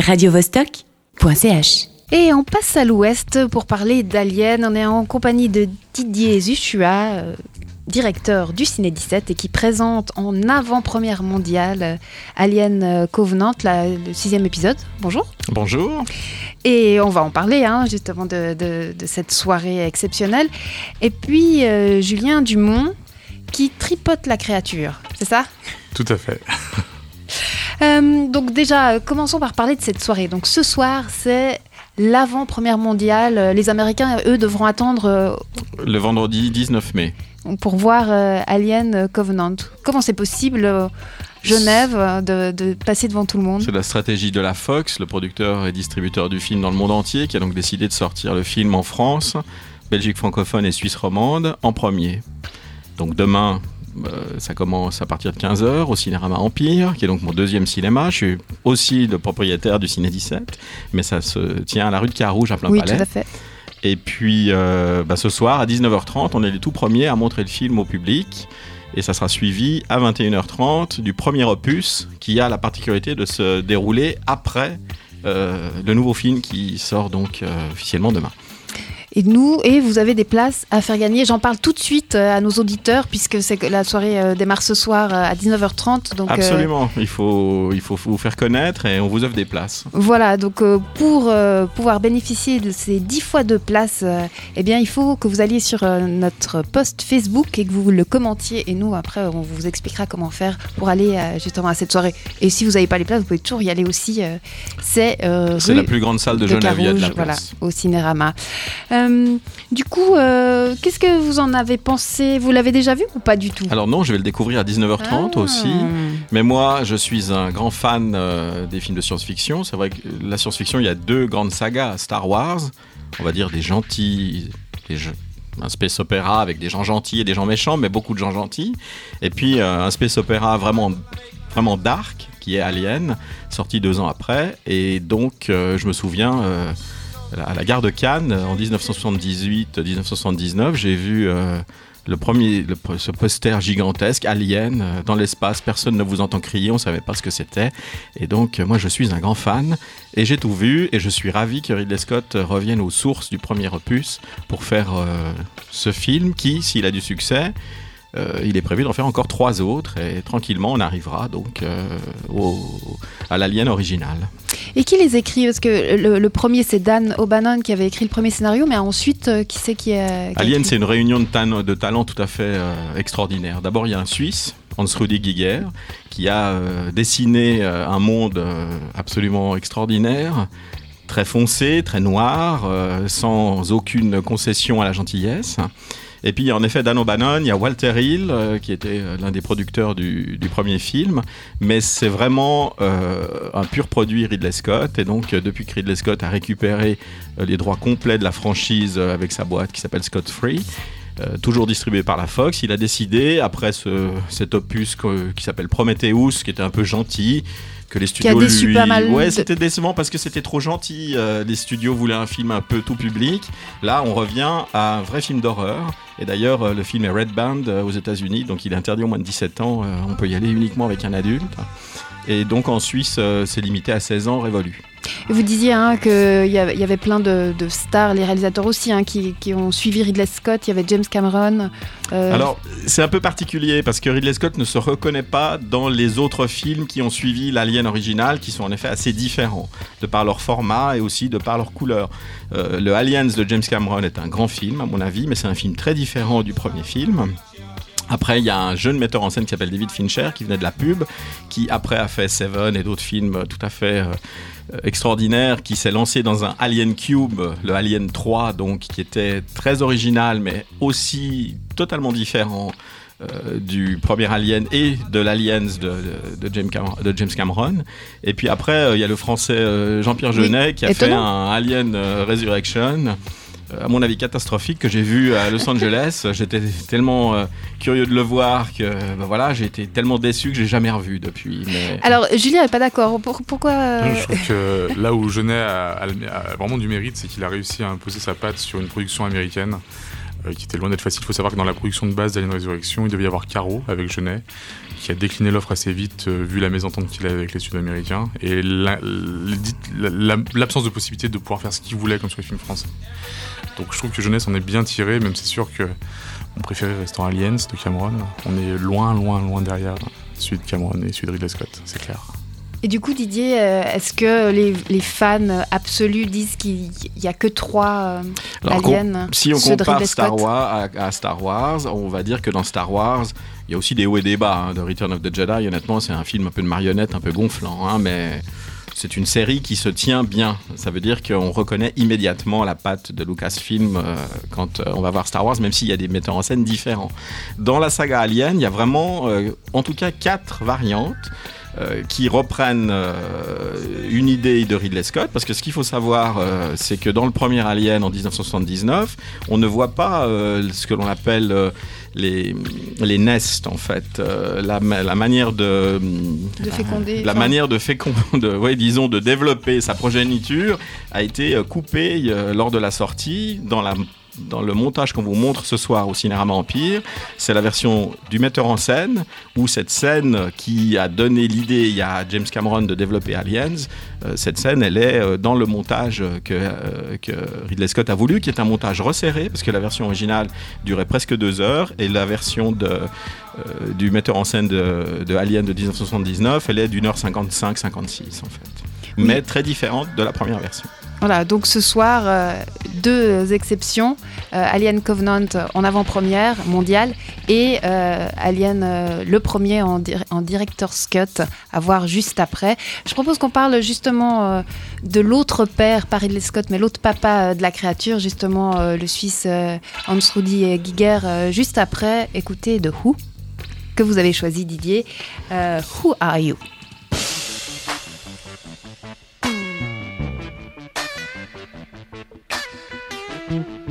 radiovostok.ch. Et on passe à l'ouest pour parler d'Alien. On est en compagnie de Didier Zuchua, euh, directeur du Ciné 17 et qui présente en avant-première mondiale euh, Alien euh, Covenant, la- le sixième épisode. Bonjour. Bonjour. Et on va en parler hein, justement de, de- de cette soirée exceptionnelle. Et puis euh, Julien Dumont qui tripote la créature, c'est ça? Tout à fait. Euh, donc déjà, euh, commençons par parler de cette soirée. Donc ce soir, c'est l'avant-première mondiale. Euh, Les Américains, eux, devront attendre euh, Le vendredi 19 mai. pour voir euh, Alien Covenant. Comment c'est possible, Genève, de, de passer devant tout le monde? C'est la stratégie de la Fox, le producteur et distributeur du film dans le monde entier, qui a donc décidé de sortir le film en France, Belgique francophone et Suisse romande en premier. Donc demain, ça commence à partir de 15h au Cinéma Empire, qui est donc mon deuxième cinéma. Je suis aussi le propriétaire du Ciné 17, mais ça se tient à la rue de Carouge à plein Oui, palais. tout à fait. Et puis euh, bah, ce soir à 19h30, on est les tout premiers à montrer le film au public. Et ça sera suivi à 21h30 du premier opus qui a la particularité de se dérouler après euh, le nouveau film qui sort donc euh, officiellement demain. Et nous, et vous avez des places à faire gagner. J'en parle tout de suite euh, à nos auditeurs, puisque c'est la soirée euh, démarre ce soir euh, à 19h30. Donc, euh, Absolument, il, faut, il faut vous faire connaître et on vous offre des places. Voilà, donc pour pouvoir bénéficier de ces 10 fois de place, euh, eh bien, il faut que vous alliez sur notre post Facebook et que vous le commentiez. Et nous, après, on vous expliquera comment faire pour aller justement à cette soirée. Et si vous n'avez pas les places, vous pouvez toujours y aller aussi. c'est euh, la plus grande salle de, Genève, il y a de la Carouge, voilà, place. au Cinérama. Euh, du coup, euh, qu'est-ce que vous en avez pensé? Vous l'avez déjà vu ou pas du tout? Alors non, je vais le découvrir à 19h30 Ah. aussi. Mais moi, je suis un grand fan euh, des films de science-fiction. C'est vrai que la science-fiction, il y a deux grandes sagas. Star Wars, on va dire des gentils, un space opéra avec des gens gentils et des gens méchants, mais beaucoup de gens gentils. Et puis euh, un space opéra vraiment, vraiment dark, qui est Alien, sorti deux ans après. Et donc, euh, je me souviens, euh, à la gare de Cannes, en 1978-1979, j'ai vu... euh, le premier, ce poster gigantesque, Alien, euh, dans l'espace, personne ne vous entend crier, on savait pas ce que c'était. Et donc, euh, moi, je suis un grand fan, et j'ai tout vu, et je suis ravi que Ridley Scott euh, revienne aux sources du premier opus pour faire euh, ce film qui, s'il a du succès, euh, il est prévu d'en faire encore trois autres, et tranquillement, on arrivera donc euh, au- à l'Alien original. Et qui les écrit? Parce que le, le premier, c'est Dan O'Bannon qui avait écrit le premier scénario, mais ensuite, euh, qui c'est qui a. qui Alien, c'est une réunion de, talents tout à fait extraordinaire. D'abord, il y a un Suisse, Hans-Rudi Giger, qui a dessiné un monde absolument extraordinaire, très foncé, très noir, sans aucune concession à la gentillesse. Et puis, en effet, Dan O'Bannon, il y a Walter Hill, euh, qui était euh, l'un des producteurs du, premier film. Mais c'est vraiment euh, un pur produit Ridley Scott. Et donc, depuis que Ridley Scott a récupéré les droits complets de la franchise avec sa boîte qui s'appelle Scott Free, toujours distribué par la Fox, il a décidé, après ce, cet opus qui s'appelle Prometheus, qui était un peu gentil, que les studios déçu lui... pas mal Ouais, de- c'était décevant parce que c'était trop gentil. euh, les studios voulaient un film un peu tout public. Là, on revient à un vrai film d'horreur. Et d'ailleurs, euh, le film est Red Band euh, aux États-Unis, donc il est interdit au moins de 17 ans. euh, on peut y aller uniquement avec un adulte. Et donc en Suisse, euh, c'est limité à 16 ans révolu. Vous disiez hein, qu'il y, avait- plein de, stars, les réalisateurs aussi, hein, qui, ont suivi Ridley Scott. Il y avait James Cameron. euh, Alors, c'est un peu particulier parce que Ridley Scott ne se reconnaît pas dans les autres films qui ont suivi l'Alien original, qui sont en effet assez différents, de par leur format et aussi de par leur couleur. Euh, le Aliens de James Cameron est un grand film, à mon avis, mais c'est un film très différent du premier film. Après, il y a un jeune metteur en scène qui s'appelle David Fincher, qui venait de la pub, qui après a fait Seven et d'autres films tout à fait euh, extraordinaires, qui s'est lancé dans un Alien Cube, le Alien 3, donc qui était très original, mais aussi totalement différent euh, du premier Alien et de l'Aliens de, de- de James Cameron, de James Cameron. Et puis après, euh, il y a le français euh, Jean-Pierre Oui, Jeunet qui a fait un Alien Resurrection. Euh, À mon avis catastrophique que j'ai vu à Los Angeles. J'étais tellement euh, curieux de le voir que ben voilà, j'ai été tellement déçu que j'ai jamais revu depuis. Mais... Alors, Julien n'est pas d'accord. Pour- pourquoi euh, Je trouve que là où Genet a, a- a vraiment du mérite, c'est qu'il a réussi à imposer sa patte sur une production américaine. qui était loin d'être facile. Il faut savoir que dans la production de base d'Alien Resurrection, il devait y avoir Caro avec Genet, qui a décliné l'offre assez vite vu la mésentente qu'il avait avec les Sud-Américains et l'absence de possibilité de pouvoir faire ce qu'il voulait comme sur les films français. Donc je trouve que Jeunesse en est bien tiré, même c'est sûr que mon préféré restant Aliens de Cameron. On est loin, loin, loin derrière celui de Cameron et celui de Ridley Scott, c'est clair. Et du coup, Didier, euh, est-ce que les, fans absolus disent qu'il n'y a que trois euh, aliens Si on compare Star Wars à, Star Wars, on va dire que dans Star Wars, il y a aussi des hauts et des bas. Hein. The Return of the Jedi, honnêtement, c'est un film un peu de marionnette, un peu gonflant, hein, mais c'est une série qui se tient bien. Ça veut dire qu'on reconnaît immédiatement la patte de Lucasfilm euh, quand euh, on va voir Star Wars, même s'il y a des metteurs en scène différents. Dans la saga Alien, il y a vraiment, euh, en tout cas, quatre variantes. qui reprennent une idée de Ridley Scott, parce que ce qu'il faut savoir, c'est que dans le premier Alien en 1979, on ne voit pas ce que l'on appelle les, les nestes en fait, euh, la, la, manière de, de féconder, la manière de féconder, ouais, disons de développer sa progéniture a été euh, coupée euh, lors de la sortie dans la dans le montage qu'on vous montre ce soir au Cinérama Empire, c'est la version du metteur en scène, où cette scène qui a donné l'idée a James Cameron de développer Aliens, euh, cette scène, elle est euh, dans le montage que, euh, que, Ridley Scott a voulu, qui est un montage resserré, parce que la version originale durait presque deux heures, et la version de, du metteur en scène de, de Alien de 1979, elle est d'une heure 55-56 en fait. Mais très différente de la première version. Voilà, donc ce soir, euh, deux exceptions. Euh, Alien Covenant en avant-première mondiale et euh, Alien le premier en, en, director's cut à voir juste après. Je propose qu'on parle justement de l'autre père, pas Ridley Scott, mais l'autre papa de la créature, justement le Suisse Hans Rudi Giger, juste après. Écoutez de Who, que vous avez choisi Didier. who are you? You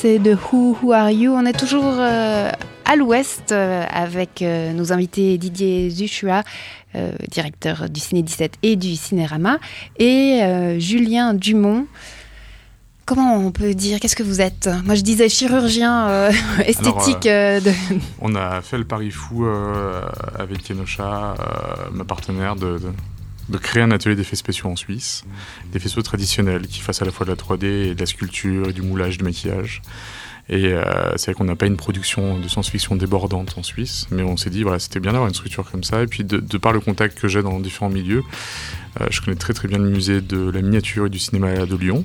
c'est de Who Who Are You. On est toujours euh, à l'ouest euh, avec euh, nos invités Didier Zuchua, directeur du Ciné 17 et du Cinérama, et Julien Dumont. Comment on peut dire Qu'est-ce que vous êtes? Moi, je disais chirurgien esthétique. On a fait le pari fou avec Kenosha, ma partenaire, de, de créer un atelier d'effets spéciaux en Suisse, des faisceaux traditionnels qui fassent à la fois de la 3D et de la sculpture et du moulage, du maquillage. Et euh, c'est vrai qu'on n'a pas une production de science-fiction débordante en Suisse, mais on s'est dit, voilà, c'était bien d'avoir une structure comme ça. Et puis, de, par le contact que j'ai dans différents milieux, euh, je connais très très bien le musée de la miniature et du cinéma de Lyon.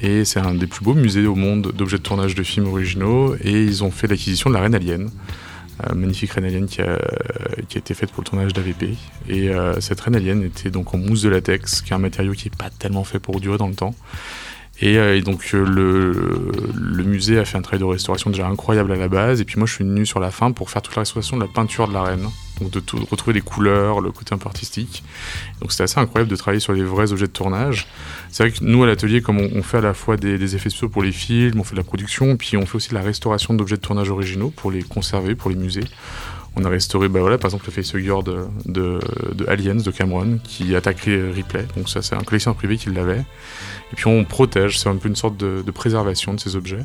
Et c'est un des plus beaux musées au monde d'objets de tournage de films originaux. Et ils ont fait l'acquisition de la Reine Alien. Euh, magnifique reine alien qui a, qui a, été faite pour le tournage d'AVP. Et euh, cette reine alien était donc en mousse de latex, qui est un matériau qui n'est pas tellement fait pour durer dans le temps. Et, euh, donc le, le, musée a fait un travail de restauration déjà incroyable à la base. Et puis moi je suis venu sur la fin pour faire toute la restauration de la peinture de la reine. Donc de, retrouver les couleurs, le côté un peu artistique. Donc c'était assez incroyable de travailler sur les vrais objets de tournage. C'est vrai que nous à l'atelier, comme on, fait à la fois des, effets spéciaux pour les films, on fait de la production, puis on fait aussi de la restauration d'objets de tournage originaux pour les conserver, pour les musées. On a restauré, bah voilà, par exemple, le facehugger de, de, de, Aliens de Cameron qui attaquait Ripley. Donc ça, c'est un collectionneur privé qui l'avait. Et puis on protège, c'est un peu une sorte de, préservation de ces objets,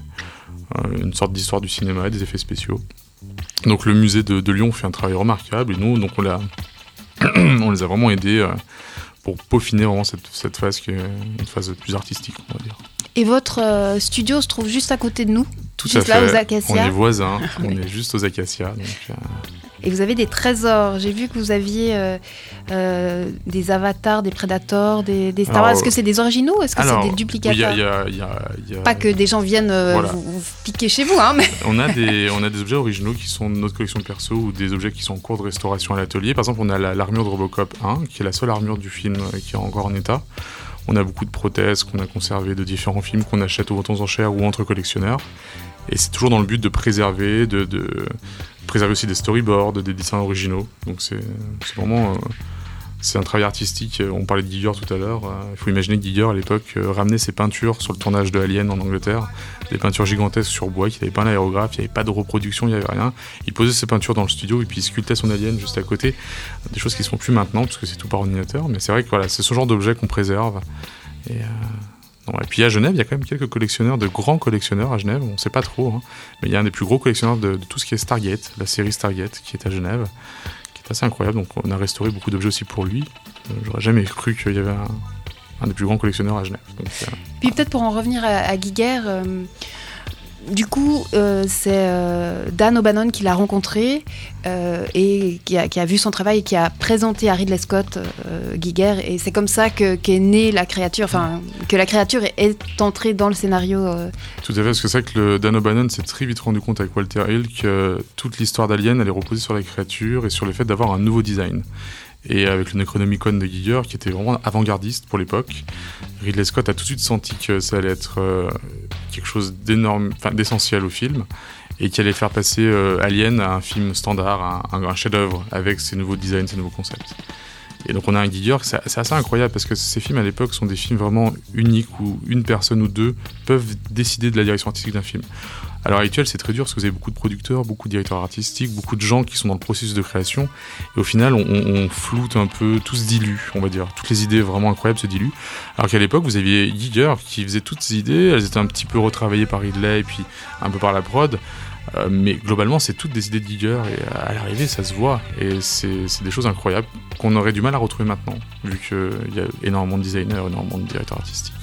euh, une sorte d'histoire du cinéma, des effets spéciaux. Donc le musée de, Lyon fait un travail remarquable et nous, donc on, on les a vraiment aidés euh, pour peaufiner vraiment cette, cette, phase qui est une phase plus artistique, on va dire. Et votre euh, studio se trouve juste à côté de nous Tout à fait. Là, aux Acacias. On est voisins, on est juste aux Acacias. Donc, et vous avez des trésors. J'ai vu que vous aviez euh, euh, des avatars, des prédateurs, des, Star Wars. Est-ce que c'est des originaux est-ce que c'est des duplicateurs Pas que des gens viennent euh, vous, piquer chez vous. Hein, mais... on, a des, on a des objets originaux qui sont de notre collection perso ou des objets qui sont en cours de restauration à l'atelier. Par exemple, on a l'armure de Robocop 1, qui est la seule armure du film qui est encore en état. On a beaucoup de prothèses qu'on a conservées de différents films qu'on achète aux ventes enchères ou entre collectionneurs. Et c'est toujours dans le but de préserver, de, préserver aussi des storyboards, des dessins originaux. Donc c'est vraiment euh, un travail artistique. On parlait de Giger tout à l'heure. Euh, il faut imaginer que Giger à l'époque euh, ramenait ses peintures sur le tournage de Alien en Angleterre, des peintures gigantesques sur bois, qu'il n'avait pas l'aérographe, il n'y avait pas de reproduction, il n'y avait rien. Il posait ses peintures dans le studio et puis il sculptait son Alien juste à côté. Des choses qui ne se font plus maintenant parce que c'est tout par ordinateur. Mais c'est vrai que voilà, c'est ce genre d'objet qu'on préserve. Et puis à Genève, il y a quand même quelques collectionneurs, de grands collectionneurs à Genève, on ne sait pas trop, hein. mais il y a un des plus gros collectionneurs de, tout ce qui est Stargate, la série Stargate, qui est à Genève, qui est assez incroyable. Donc on a restauré beaucoup d'objets aussi pour lui. Euh, j'aurais jamais cru qu'il y avait un, des plus grands collectionneurs à Genève. Puis peut-être pour en revenir à, Guiguerre, euh, du coup, euh, c'est euh, Dan O'Bannon qui l'a rencontré euh, et qui a, vu son travail et qui a présenté à Ridley Scott Giger. Et c'est comme ça qu'est née la créature, enfin, que la créature est, entrée dans le scénario. Tout à fait, parce que c'est vrai que Dan O'Bannon s'est très vite rendu compte avec Walter Hill que toute l'histoire d'Alien allait reposer sur la créature et sur le fait d'avoir un nouveau design et avec le Necronomicon de Giger qui était vraiment avant-gardiste pour l'époque. Ridley Scott a tout de suite senti que ça allait être euh, quelque chose d'énorme, d'essentiel au film et qui allait faire passer euh, Alien à un film standard, un, un chef-d'œuvre avec ses nouveaux designs, ses nouveaux concepts. Et donc on a un Giger, c'est assez incroyable parce que ces films à l'époque sont des films vraiment uniques où une personne ou deux peuvent décider de la direction artistique d'un film. À l'heure actuelle, c'est très dur parce que vous avez beaucoup de producteurs, beaucoup de directeurs artistiques, beaucoup de gens qui sont dans le processus de création. Et au final, on, floute un peu, tout se dilue, on va dire. Toutes les idées vraiment incroyables se diluent. Alors qu'à l'époque, vous aviez Giger qui faisait toutes ces idées. Elles étaient un petit peu retravaillées par Ridley et puis un peu par la prod. Euh, mais globalement, c'est toutes des idées de Giger et à l'arrivée, ça se voit. Et c'est des choses incroyables qu'on aurait du mal à retrouver maintenant, vu qu'il y a énormément de designers, énormément de directeurs artistiques.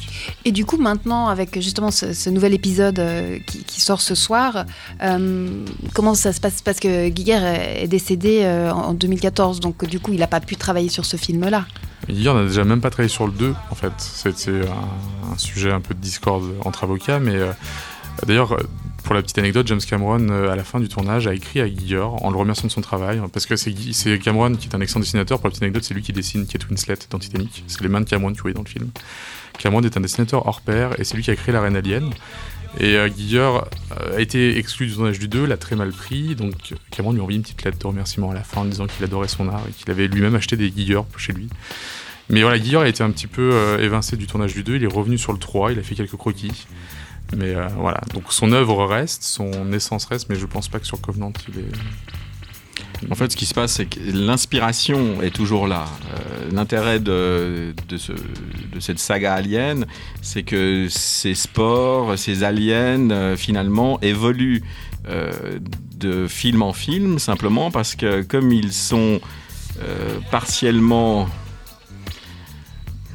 Et du coup, maintenant, avec justement ce, nouvel épisode euh, qui, sort ce soir, euh, comment ça se passe? Parce que Giger est décédé euh, en 2014, donc du coup, il n'a pas pu travailler sur ce film-là. Giger n'a déjà même pas travaillé sur le 2, en fait. C'était un, sujet un peu de discorde entre avocats, mais d'ailleurs, pour la petite anecdote, James Cameron, à la fin du tournage, a écrit à Giger en le remerciant de son travail, parce que c'est Cameron qui est un excellent dessinateur. Pour la petite anecdote, c'est lui qui dessine Kate Winslet dans Titanic. C'est les mains de Cameron vous voyez dans le film. Cameron est un dessinateur hors pair et c'est lui qui a créé la Reine Alien. Et euh, euh, a été exclu du tournage du 2, l'a très mal pris, donc Cameron lui a envoyé une petite lettre de remerciement à la fin en disant qu'il adorait son art et qu'il avait lui-même acheté des Giger chez lui. Mais voilà, Giger a été un petit peu euh, évincé du tournage du 2, il est revenu sur le 3, il a fait quelques croquis. Mais euh, voilà, donc son œuvre reste, son essence reste, mais je pense pas que sur Covenant il est. En fait, ce qui se passe, c'est que l'inspiration est toujours là. Euh, L'intérêt de, de, ce- de cette saga Alien, c'est que ces sports, ces aliens, euh, finalement, évoluent euh, de film en film, simplement parce que comme ils sont partiellement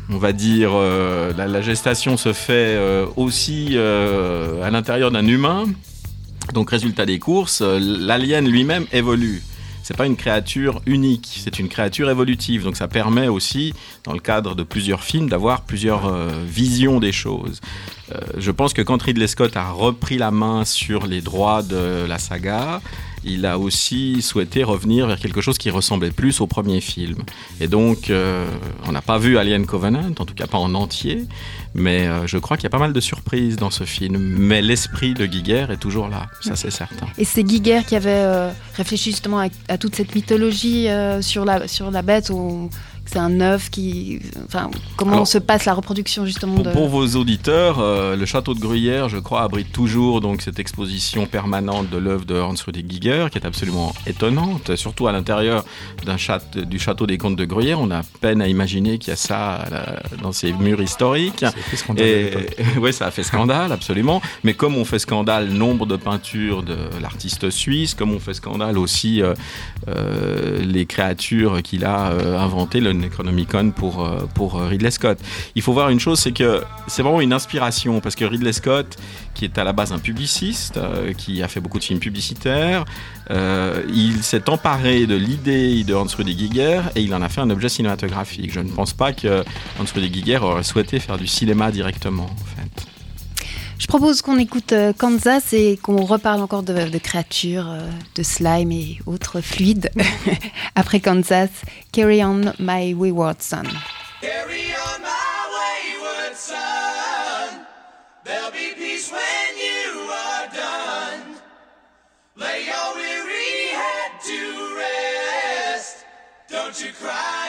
on va dire, la, gestation se fait aussi à l'intérieur d'un humain. Donc, résultat des courses, l'alien lui-même évolue. C'est pas une créature unique, c'est une créature évolutive. Donc, ça permet aussi, dans le cadre de plusieurs films, d'avoir plusieurs euh, visions des choses. Euh, je pense que quand Ridley Scott a repris la main sur les droits de la saga, il a aussi souhaité revenir vers quelque chose qui ressemblait plus au premier film. Et donc, euh, on n'a pas vu Alien Covenant, en tout cas pas en entier, mais euh, je crois qu'il y a pas mal de surprises dans ce film. Mais l'esprit de Giger est toujours là, ça c'est certain. Et c'est Giger qui avait euh, réfléchi justement à, à toute cette mythologie sur, la, sur la bête, c'est un œuf qui. Enfin, comment Alors, se passe la reproduction justement Pour, de. pour vos auditeurs, euh, le château de Gruyère, je crois, abrite toujours donc cette exposition permanente de l'œuvre de Hans Ruedi Giger, qui est absolument étonnante, surtout à l'intérieur d'un châte- du château des comtes de Gruyère. On a peine à imaginer qu'il y a ça dans ces murs historiques. Ça a fait scandale Et ouais, ça a fait scandale, absolument. Mais comme on fait scandale nombre de peintures de l'artiste suisse, comme on fait scandale aussi euh, euh, les créatures qu'il a euh, inventées, le Necronomicon pour, euh, pour euh, Ridley Scott. Il faut voir une chose, c'est que c'est vraiment une inspiration, parce que Ridley Scott, qui est à la base un publiciste, euh, qui a fait beaucoup de films publicitaires, il s'est emparé de l'idée de Hans Ruedi Giger et il en a fait un objet cinématographique. Je ne pense pas que Hans Ruedi Giger aurait souhaité faire du cinéma directement. Je propose qu'on écoute euh, Kansas et qu'on reparle encore de, de créatures, euh, de slime et autres fluides. Après Kansas, Carry On My Wayward Son. Carry on my wayward son. There'll be peace when you are done. Lay your weary head to rest. Don't you cry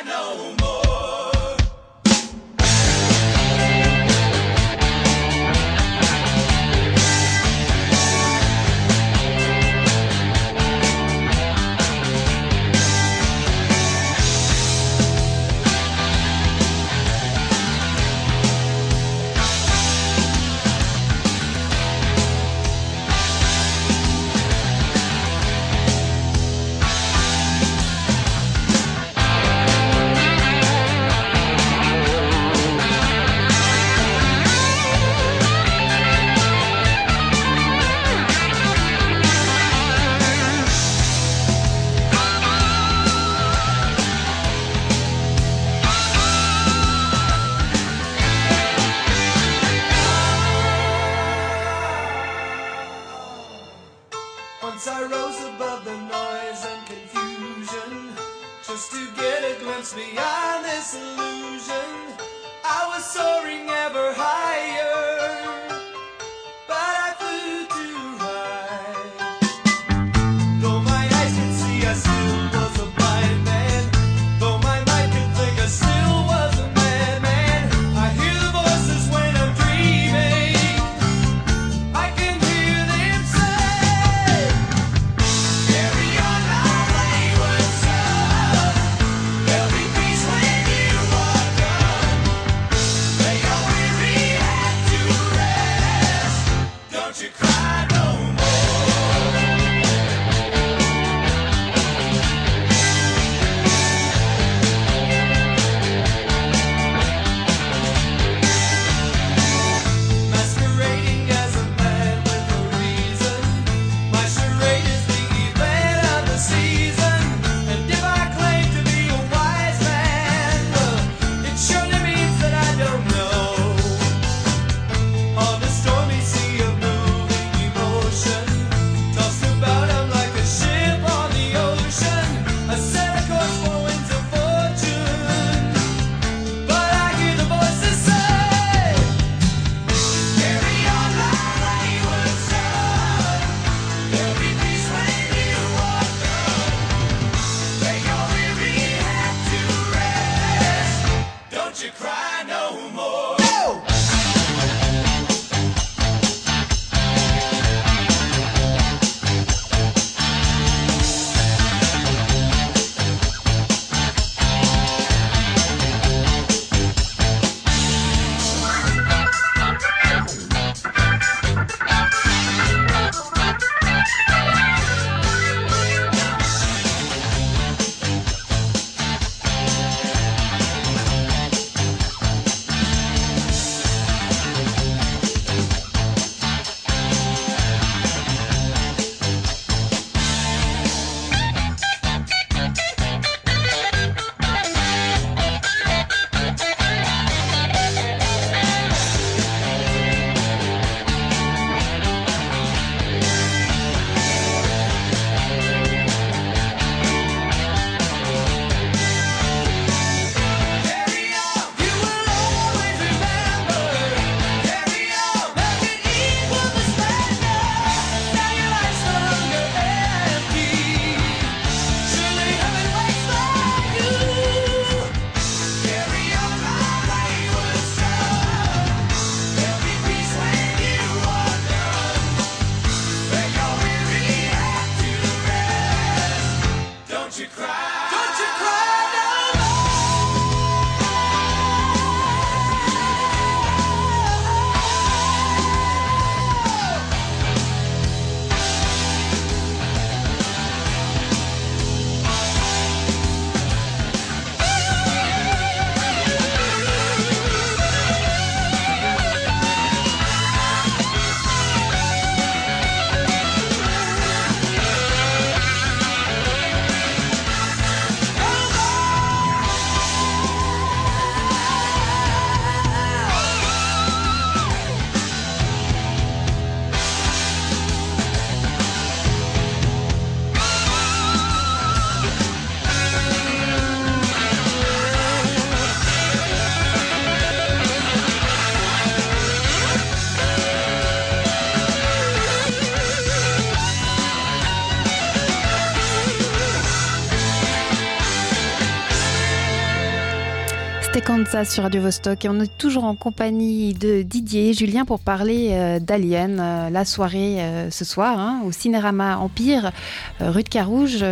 Kansas sur Radio Vostok et on est toujours en compagnie de Didier et Julien pour parler euh, d'Alien, euh, la soirée euh, ce soir hein, au Cinérama Empire, rue de Carouge.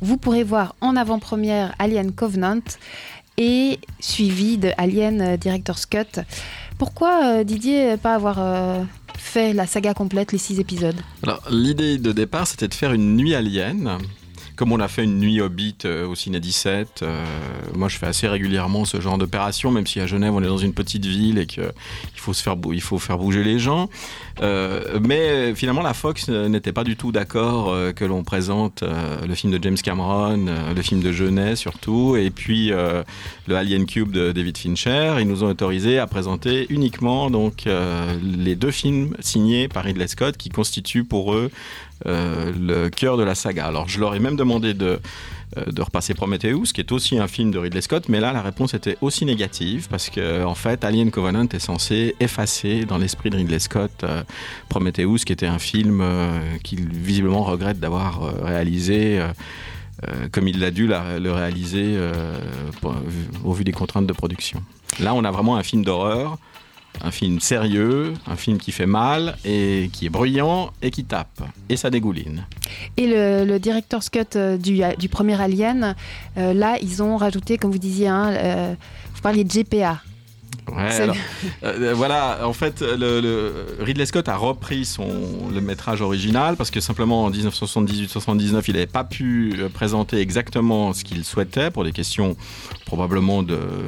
Vous pourrez voir en avant-première Alien Covenant et suivi de Alien Director's Cut. Pourquoi Didier pas avoir fait la saga complète, les six épisodes? Alors, l'idée de départ, c'était de faire une nuit alien. Comme on a fait une nuit Hobbit euh, au Ciné 17, euh, moi je fais assez régulièrement ce genre d'opération, même si à Genève on est dans une petite ville et qu'il faut, faire bouger les gens. Euh, mais finalement la Fox n'était pas du tout d'accord que l'on présente le film de James Cameron, le film de Genet surtout, et puis le Alien Cube de David Fincher. Ils nous ont autorisé à présenter uniquement donc les deux films signés par Ridley Scott qui constituent pour eux euh, le cœur de la saga. Alors je leur ai même demandé de, euh, de repasser Prometheus, qui est aussi un film de Ridley Scott, mais là la réponse était aussi négative parce que en fait Alien Covenant est censé effacer dans l'esprit de Ridley Scott euh, Prometheus, qui était un film euh, qu'il visiblement regrette d'avoir euh, réalisé. euh, euh, comme il l'a dû le réaliser euh, au vu des contraintes de production. Là, on a vraiment un film d'horreur, un film sérieux, un film qui fait mal et qui est bruyant et qui tape. Et ça dégouline. Et le, le director's cut euh, du, du premier Alien, euh, là, ils ont rajouté, comme vous disiez, hein, euh, vous parliez de GPA. Ouais, alors, euh, voilà, en fait, le, le- Ridley Scott a repris son, le métrage original parce que simplement en 1978-79, il n'avait pas pu euh, présenter exactement ce qu'il souhaitait pour des questions probablement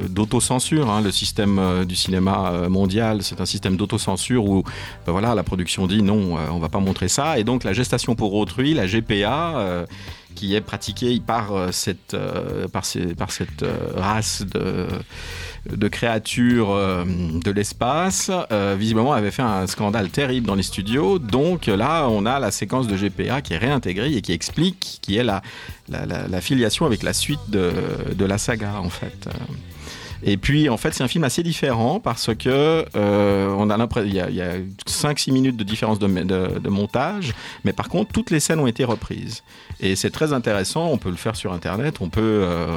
d'autocensure. hein. Le système euh, du cinéma euh, mondial, c'est un système d'autocensure où ben voilà, la production dit non, euh, on va pas montrer ça. Et donc la gestation pour autrui, la GPA, euh, qui est pratiquée par euh, cette, euh, par ces- par cette euh, race de créatures de l'espace, visiblement avait fait un scandale terrible dans les studios. Donc là, on a la séquence de GPA qui est réintégrée et qui explique qui est la, filiation avec la suite de, la saga, en fait. Et puis, en fait, c'est un film assez différent parce que on a l'impression il y a, a 5-6 minutes de différence de montage, mais par contre, toutes les scènes ont été reprises. Et c'est très intéressant. On peut le faire sur Internet. On peut euh,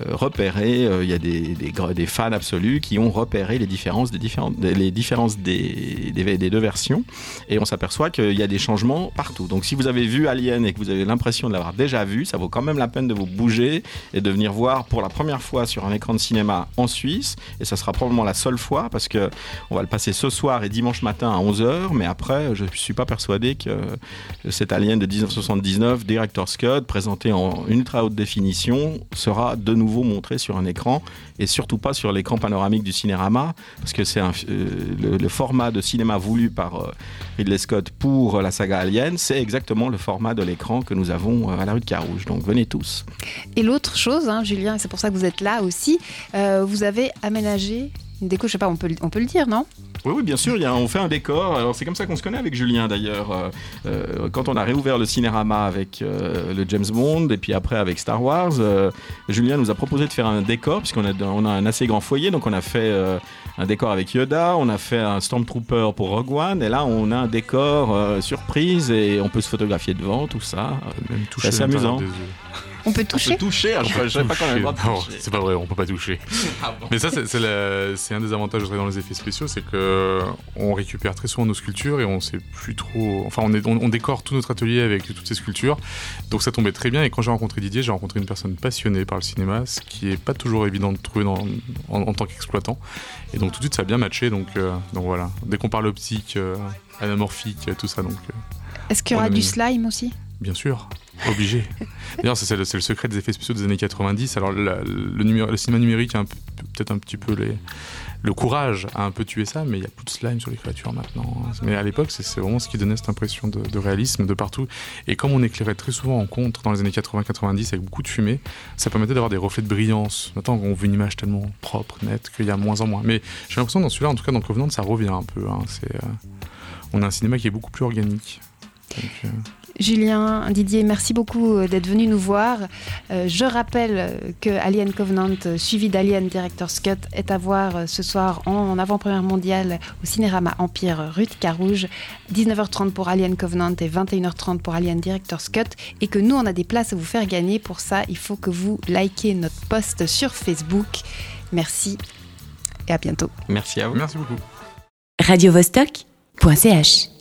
euh, repérer. euh, Il y a des, fans absolus qui ont repéré les différences des différentes, les différences des deux versions. Et on s'aperçoit qu'il y a des changements partout. Donc, si vous avez vu Alien et que vous avez l'impression de l'avoir déjà vu, ça vaut quand même la peine de vous bouger et de venir voir pour la première fois sur un écran de cinéma en Suisse. Et ça sera probablement la seule fois parce que on va le passer ce soir et dimanche matin à 11h. Mais après, je ne suis pas persuadé que cet Alien de 1979, Director's présenté en ultra haute définition, sera de nouveau montré sur un écran et surtout pas sur l'écran panoramique du Cinérama parce que c'est euh, le, le format de cinéma voulu par euh, Ridley Scott pour la saga Alien, c'est exactement le format de l'écran que nous avons euh, à la rue de Carouge. Donc venez tous. Et l'autre chose, hein, Julien, et c'est pour ça que vous êtes là aussi, euh, vous avez aménagé une déco, je sais pas, on peut, le- on peut le dire, non? Oui, oui, bien sûr, il y a, on fait un décor. Alors, c'est comme ça qu'on se connaît avec Julien, d'ailleurs. Euh, euh, quand on a réouvert le Cinérama avec euh, le James Bond et puis après avec Star Wars, euh, Julien nous a proposé de faire un décor, puisqu'on a, on a un assez grand foyer. Donc, on a fait euh, un décor avec Yoda, on a fait un Stormtrooper pour Rogue One, et là, on a un décor euh, surprise et on peut se photographier devant, tout ça. Même toucher l'intérieur amusant. des yeux. On peut On toucher peut toucher, ah, je ne savais pas qu'on avait le droit de Non, toucher. c'est pas vrai, on peut pas toucher. Ah bon. Mais ça, c'est- c'est la- c'est un des avantages dans les effets spéciaux, c'est que on récupère très souvent nos sculptures et on sait plus trop. Enfin, on, est, on, on décore tout notre atelier avec toutes ces sculptures, donc ça tombait très bien. Et quand j'ai rencontré Didier, j'ai rencontré une personne passionnée par le cinéma, ce qui est pas toujours évident de trouver dans- en, en tant qu'exploitant. Et donc tout de suite, ça a bien matché. Donc, euh, donc voilà. Dès qu'on parle optique, euh, anamorphique, euh, tout ça, donc euh, Est-ce qu'il y On aura a du slime aussi? Bien sûr, obligé. D'ailleurs, c'est le, secret des effets spéciaux des années 90. Alors, le, cinéma numérique a peut-être un petit peu le courage à un peu tuer ça, mais il y a plus de slime sur les créatures maintenant. Mais à l'époque, c'est vraiment ce qui donnait cette impression de, réalisme de partout. Et comme on éclairait très souvent en contre dans les années 80-90 avec beaucoup de fumée, ça permettait d'avoir des reflets de brillance. Maintenant, on veut une image tellement propre, nette, qu'il y a moins en moins. Mais j'ai l'impression dans celui-là, en tout cas dans Covenant, ça revient un peu. hein. Euh, on a un cinéma qui est beaucoup plus organique. Donc, euh, Julien, Didier, merci beaucoup euh, d'être venu nous voir. Euh, je rappelle que Alien Covenant, suivi d'Alien Director's Cut, est à voir ce soir en, avant-première mondiale au Cinérama Empire rue de Carouge. 19h30 pour Alien Covenant et 21h30 pour Alien Director's Cut. Et que nous, on a des places à vous faire gagner. Pour ça, il faut que vous likez notre post sur Facebook. Merci et à bientôt. Merci à vous. Merci beaucoup. radiovostok.ch